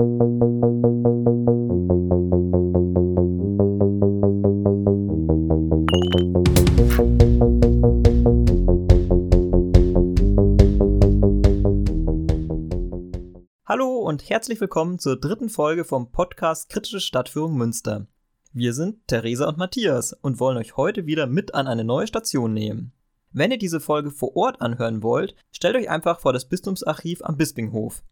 Hallo und herzlich willkommen zur dritten Folge vom Podcast Kritische Stadtführung Münster. Wir sind Theresa und Matthias und wollen euch heute wieder mit an eine neue Station nehmen. Wenn ihr diese Folge vor Ort anhören wollt, stellt euch einfach vor das Bistumsarchiv am Bispinghof.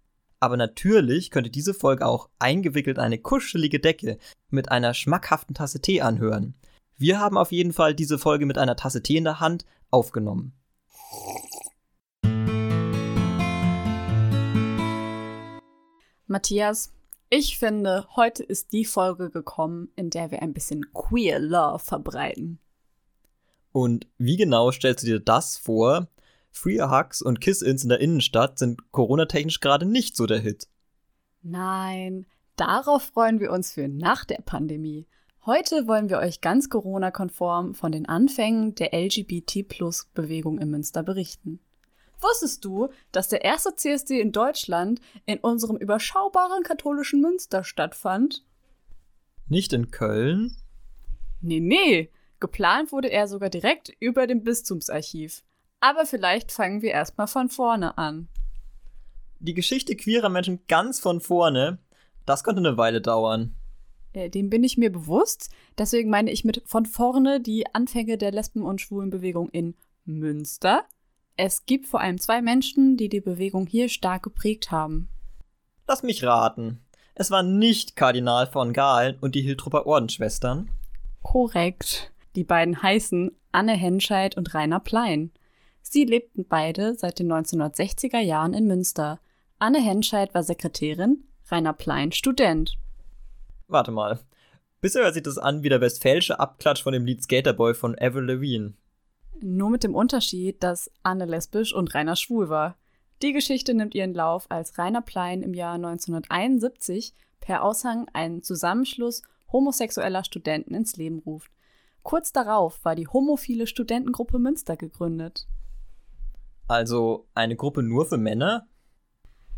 Aber natürlich könnt ihr diese Folge auch eingewickelt in eine kuschelige Decke mit einer schmackhaften Tasse Tee anhören. Wir haben auf jeden Fall diese Folge mit einer Tasse Tee in der Hand aufgenommen. Matthias, ich finde, heute ist die Folge gekommen, in der wir ein bisschen Queer Love verbreiten. Und wie genau stellst du dir das vor? Free Hugs und Kiss-Ins in der Innenstadt sind coronatechnisch gerade nicht so der Hit. Nein, darauf freuen wir uns für nach der Pandemie. Heute wollen wir euch ganz Corona-konform von den Anfängen der LGBT-Plus-Bewegung in Münster berichten. Wusstest du, dass der erste CSD in Deutschland in unserem überschaubaren katholischen Münster stattfand? Nicht in Köln? Nee, nee. Geplant wurde er sogar direkt über dem Bistumsarchiv. Aber vielleicht fangen wir erstmal von vorne an. Die Geschichte queerer Menschen ganz von vorne, das könnte eine Weile dauern. Äh, dem bin ich mir bewusst. Deswegen meine ich mit von vorne die Anfänge der Lesben- und Schwulenbewegung in Münster. Es gibt vor allem zwei Menschen, die die Bewegung hier stark geprägt haben. Lass mich raten. Es waren nicht Kardinal von Galen und die Hiltrupper Ordensschwestern. Korrekt. Die beiden heißen Anne Henscheid und Rainer Plein. Sie lebten beide seit den 1960er Jahren in Münster. Anne Henscheid war Sekretärin, Rainer Plein Student. Warte mal. Bisher hört sich das an wie der westfälische Abklatsch von dem Lied Skaterboy von Avril Lavigne. Nur mit dem Unterschied, dass Anne lesbisch und Rainer schwul war. Die Geschichte nimmt ihren Lauf, als Rainer Plein im Jahr 1971 per Aushang einen Zusammenschluss homosexueller Studenten ins Leben ruft. Kurz darauf war die homophile Studentengruppe Münster gegründet. Also eine Gruppe nur für Männer?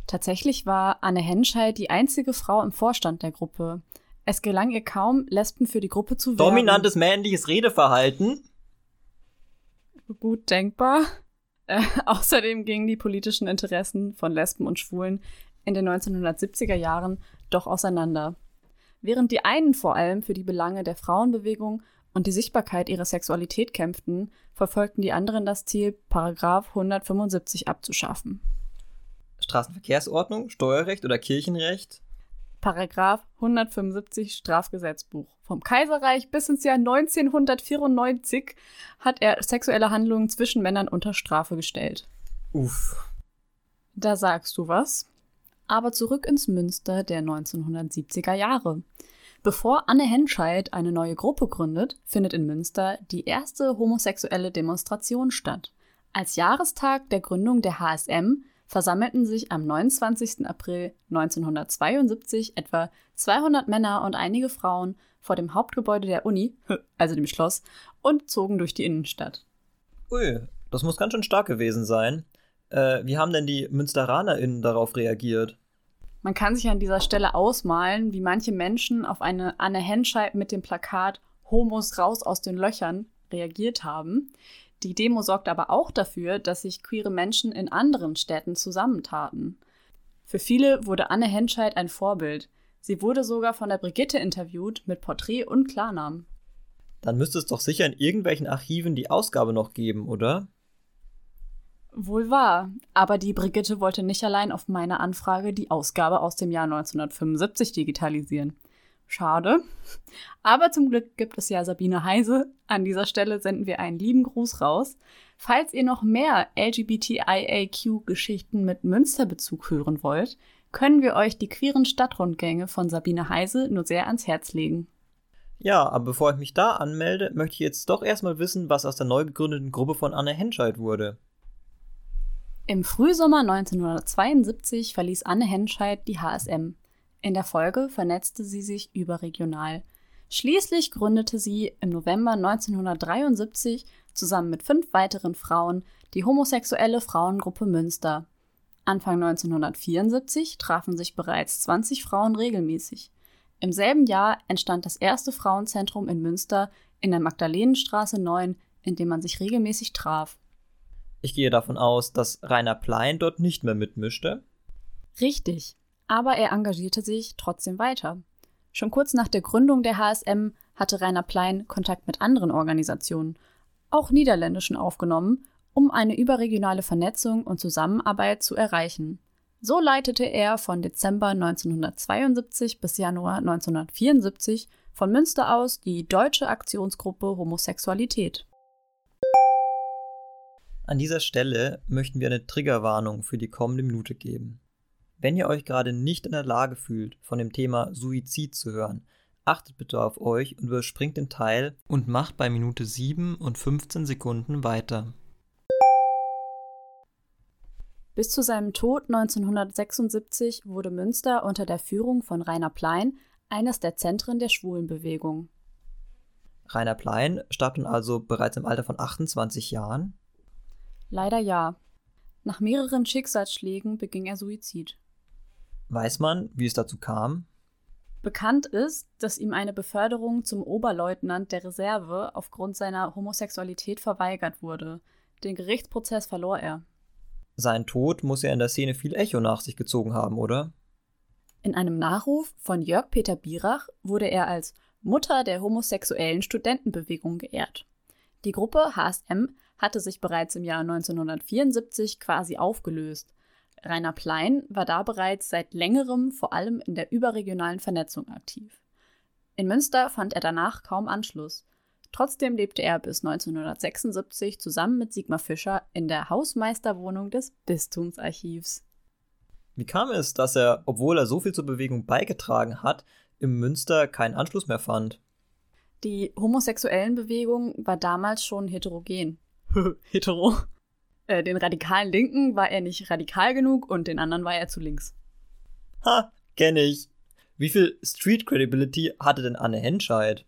Tatsächlich war Anne Henscheid die einzige Frau im Vorstand der Gruppe. Es gelang ihr kaum, Lesben für die Gruppe zu werben. Dominantes männliches Redeverhalten? Gut denkbar. Äh, außerdem gingen die politischen Interessen von Lesben und Schwulen in den 1970er Jahren doch auseinander. Während die einen vor allem für die Belange der Frauenbewegung und die Sichtbarkeit ihrer Sexualität kämpften, verfolgten die anderen das Ziel, Paragraph 175 abzuschaffen. Straßenverkehrsordnung, Steuerrecht oder Kirchenrecht? Paragraph 175 Strafgesetzbuch. Vom Kaiserreich bis ins Jahr 1994 hat er sexuelle Handlungen zwischen Männern unter Strafe gestellt. Uff. Da sagst du was. Aber zurück ins Münster der 1970er Jahre. Bevor Anne Henscheid eine neue Gruppe gründet, findet in Münster die erste homosexuelle Demonstration statt. Als Jahrestag der Gründung der HSM versammelten sich am 29. April 1972 etwa 200 Männer und einige Frauen vor dem Hauptgebäude der Uni, also dem Schloss, und zogen durch die Innenstadt. Ui, das muss ganz schön stark gewesen sein. Äh, wie haben denn die MünsteranerInnen darauf reagiert? Man kann sich an dieser Stelle ausmalen, wie manche Menschen auf eine Anne Henscheid mit dem Plakat Homos raus aus den Löchern reagiert haben. Die Demo sorgt aber auch dafür, dass sich queere Menschen in anderen Städten zusammentaten. Für viele wurde Anne Henscheid ein Vorbild. Sie wurde sogar von der Brigitte interviewt mit Porträt und Klarnamen. Dann müsste es doch sicher in irgendwelchen Archiven die Ausgabe noch geben, oder? Wohl wahr, aber die Brigitte wollte nicht allein auf meine Anfrage die Ausgabe aus dem Jahr 1975 digitalisieren. Schade. Aber zum Glück gibt es ja Sabine Heise. An dieser Stelle senden wir einen lieben Gruß raus. Falls ihr noch mehr LGBTIAQ-Geschichten mit Münsterbezug hören wollt, können wir euch die queeren Stadtrundgänge von Sabine Heise nur sehr ans Herz legen. Ja, aber bevor ich mich da anmelde, möchte ich jetzt doch erstmal wissen, was aus der neu gegründeten Gruppe von Anne Henscheid wurde. Im Frühsommer 1972 verließ Anne Henscheid die HSM. In der Folge vernetzte sie sich überregional. Schließlich gründete sie im November 1973 zusammen mit fünf weiteren Frauen die homosexuelle Frauengruppe Münster. Anfang 1974 trafen sich bereits 20 Frauen regelmäßig. Im selben Jahr entstand das erste Frauenzentrum in Münster in der Magdalenenstraße 9, in dem man sich regelmäßig traf. Ich gehe davon aus, dass Rainer Plein dort nicht mehr mitmischte. Richtig, aber er engagierte sich trotzdem weiter. Schon kurz nach der Gründung der HSM hatte Rainer Plein Kontakt mit anderen Organisationen, auch niederländischen, aufgenommen, um eine überregionale Vernetzung und Zusammenarbeit zu erreichen. So leitete er von Dezember 1972 bis Januar 1974 von Münster aus die Deutsche Aktionsgruppe Homosexualität. An dieser Stelle möchten wir eine Triggerwarnung für die kommende Minute geben. Wenn ihr euch gerade nicht in der Lage fühlt, von dem Thema Suizid zu hören, achtet bitte auf euch und überspringt den Teil und macht bei Minute 7 und 15 Sekunden weiter. Bis zu seinem Tod 1976 wurde Münster unter der Führung von Rainer Plein eines der Zentren der Schwulenbewegung. Rainer Plein starb dann also bereits im Alter von 28 Jahren? Leider ja. Nach mehreren Schicksalsschlägen beging er Suizid. Weiß man, wie es dazu kam? Bekannt ist, dass ihm eine Beförderung zum Oberleutnant der Reserve aufgrund seiner Homosexualität verweigert wurde. Den Gerichtsprozess verlor er. Sein Tod muss ja in der Szene viel Echo nach sich gezogen haben, oder? In einem Nachruf von Jörg Peter Bierach wurde er als Mutter der homosexuellen Studentenbewegung geehrt. Die Gruppe HSM hatte sich bereits im Jahr 1974 quasi aufgelöst. Rainer Plein war da bereits seit längerem vor allem in der überregionalen Vernetzung aktiv. In Münster fand er danach kaum Anschluss. Trotzdem lebte er bis 1976 zusammen mit Sigmar Fischer in der Hausmeisterwohnung des Bistumsarchivs. Wie kam es, dass er, obwohl er so viel zur Bewegung beigetragen hat, im Münster keinen Anschluss mehr fand? Die homosexuellen Bewegung war damals schon heterogen. Hetero. Äh, den radikalen Linken war er nicht radikal genug und den anderen war er zu links. Ha, kenn ich. Wie viel Street Credibility hatte denn Anne Henscheid?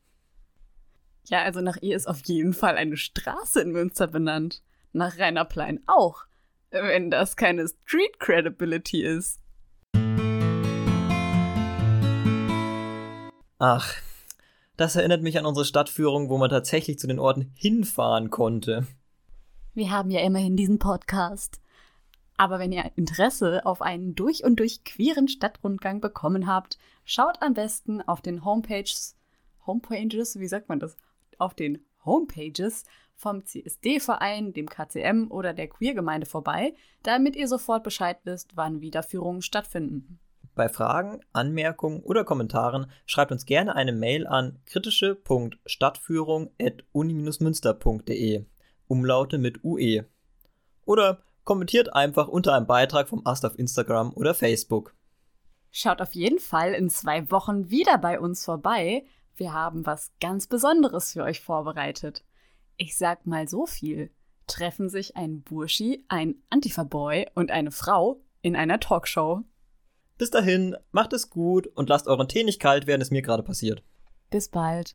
Ja, also nach ihr ist auf jeden Fall eine Straße in Münster benannt. Nach Rainer Plein auch. Wenn das keine Street Credibility ist. Ach, das erinnert mich an unsere Stadtführung, wo man tatsächlich zu den Orten hinfahren konnte. Wir haben ja immerhin diesen Podcast. Aber wenn ihr Interesse auf einen durch und durch queeren Stadtrundgang bekommen habt, schaut am besten auf den Homepages, Homepages, wie sagt man das? Auf den Homepages vom CSD-Verein, dem KCM oder der Queergemeinde vorbei, damit ihr sofort Bescheid wisst, wann Wiederführungen stattfinden. Bei Fragen, Anmerkungen oder Kommentaren schreibt uns gerne eine Mail an kritische.stadtführung.uni-münster.de. Umlaute mit UE. Oder kommentiert einfach unter einem Beitrag vom Ast auf Instagram oder Facebook. Schaut auf jeden Fall in zwei Wochen wieder bei uns vorbei. Wir haben was ganz Besonderes für euch vorbereitet. Ich sag mal so viel. Treffen sich ein Burschi, ein Antifa-Boy und eine Frau in einer Talkshow. Bis dahin, macht es gut und lasst euren Tee nicht kalt, während es mir gerade passiert. Bis bald.